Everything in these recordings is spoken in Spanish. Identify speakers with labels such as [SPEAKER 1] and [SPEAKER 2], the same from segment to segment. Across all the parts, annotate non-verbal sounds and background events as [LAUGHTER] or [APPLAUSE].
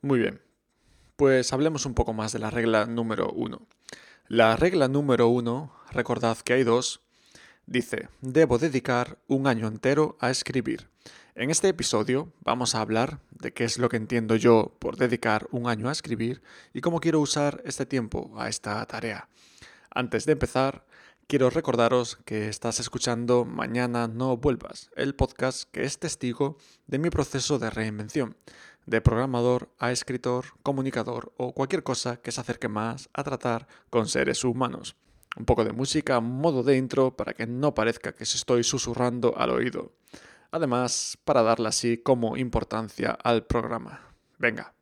[SPEAKER 1] Muy bien, pues hablemos un poco más de la regla número uno. La regla número uno, recordad que hay dos, dice, debo dedicar un año entero a escribir. En este episodio vamos a hablar de qué es lo que entiendo yo por dedicar un año a escribir y cómo quiero usar este tiempo a esta tarea. Antes de empezar, quiero recordaros que estás escuchando Mañana no vuelvas, el podcast que es testigo de mi proceso de reinvención, de programador a escritor, comunicador o cualquier cosa que se acerque más a tratar con seres humanos. Un poco de música, modo de intro, para que no parezca que se estoy susurrando al oído. Además, para darle así como importancia al programa. Venga.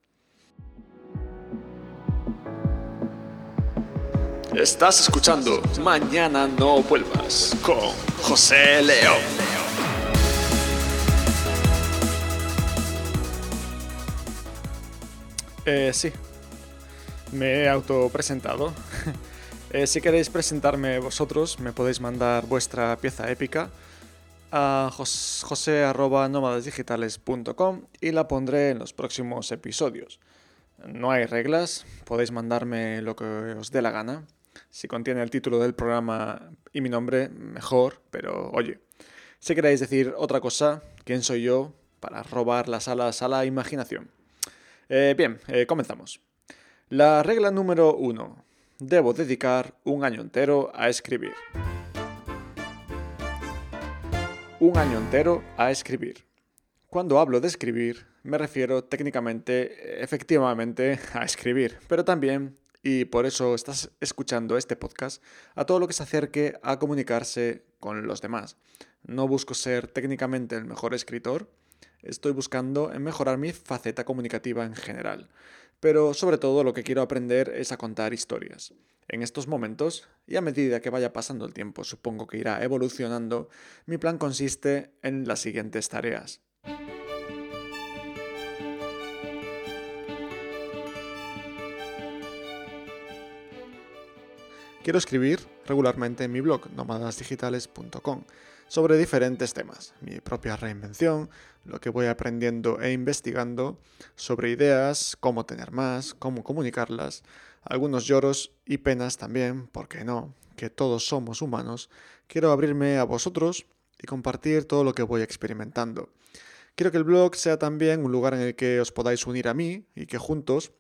[SPEAKER 1] Estás escuchando Mañana no vuelvas con José León. Eh, sí, me he autopresentado. [LAUGHS] eh, si queréis presentarme vosotros, me podéis mandar vuestra pieza épica a jose.nómadasdigitales.com y la pondré en los próximos episodios. No hay reglas, podéis mandarme lo que os dé la gana. Si contiene el título del programa y mi nombre, mejor, pero oye, si queréis decir otra cosa, ¿quién soy yo para robar las alas a la imaginación? Eh, bien, eh, comenzamos. La regla número uno. Debo dedicar un año entero a escribir. Un año entero a escribir. Cuando hablo de escribir, me refiero técnicamente, efectivamente, a escribir, pero también, y por eso estás escuchando este podcast, a todo lo que se acerque a comunicarse con los demás. No busco ser técnicamente el mejor escritor, estoy buscando en mejorar mi faceta comunicativa en general. Pero sobre todo lo que quiero aprender es a contar historias. En estos momentos, y a medida que vaya pasando el tiempo, supongo que irá evolucionando, mi plan consiste en las siguientes tareas. Quiero escribir regularmente en mi blog nomadasdigitales.com sobre diferentes temas, mi propia reinvención, lo que voy aprendiendo e investigando sobre ideas, cómo tener más, cómo comunicarlas, algunos lloros y penas también, ¿por qué no? Que todos somos humanos. Quiero abrirme a vosotros y compartir todo lo que voy experimentando. Quiero que el blog sea también un lugar en el que os podáis unir a mí y que juntos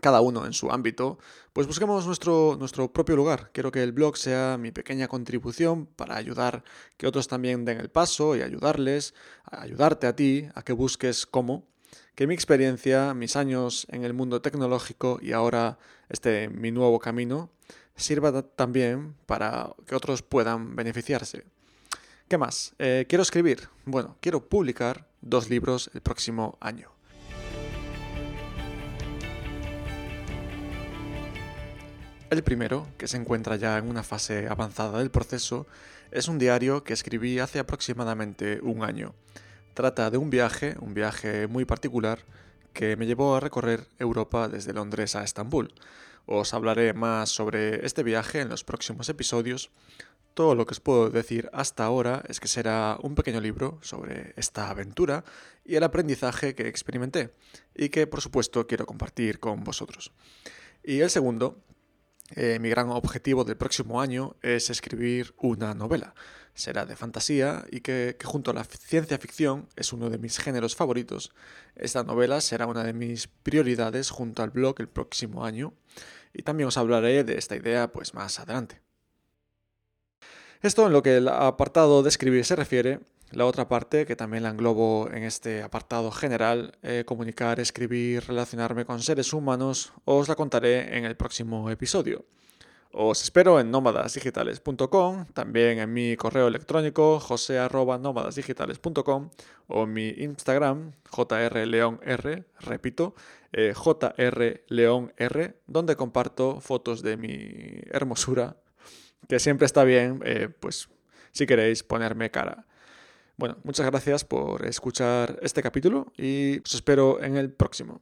[SPEAKER 1] cada uno en su ámbito, pues busquemos nuestro, nuestro propio lugar. Quiero que el blog sea mi pequeña contribución para ayudar que otros también den el paso y ayudarles, a ayudarte a ti a que busques cómo. Que mi experiencia, mis años en el mundo tecnológico y ahora este mi nuevo camino sirva también para que otros puedan beneficiarse. ¿Qué más? Eh, quiero escribir. Bueno, quiero publicar dos libros el próximo año. El primero, que se encuentra ya en una fase avanzada del proceso, es un diario que escribí hace aproximadamente un año. Trata de un viaje, un viaje muy particular, que me llevó a recorrer Europa desde Londres a Estambul. Os hablaré más sobre este viaje en los próximos episodios. Todo lo que os puedo decir hasta ahora es que será un pequeño libro sobre esta aventura y el aprendizaje que experimenté y que por supuesto quiero compartir con vosotros. Y el segundo eh, mi gran objetivo del próximo año es escribir una novela. Será de fantasía y que, que, junto a la ciencia ficción es uno de mis géneros favoritos. Esta novela será una de mis prioridades junto al blog el próximo año y también os hablaré de esta idea pues más adelante. Esto en lo que el apartado de escribir se refiere, la otra parte, que también la englobo en este apartado general, eh, comunicar, escribir, relacionarme con seres humanos, os la contaré en el próximo episodio. Os espero en nómadasdigitales.com, también en mi correo electrónico jose.nómadasdigitales.com o en mi Instagram jrleonr, repito, eh, jrleonr, donde comparto fotos de mi hermosura, que siempre está bien, eh, pues si queréis ponerme cara. Bueno, muchas gracias por escuchar este capítulo y os espero en el próximo.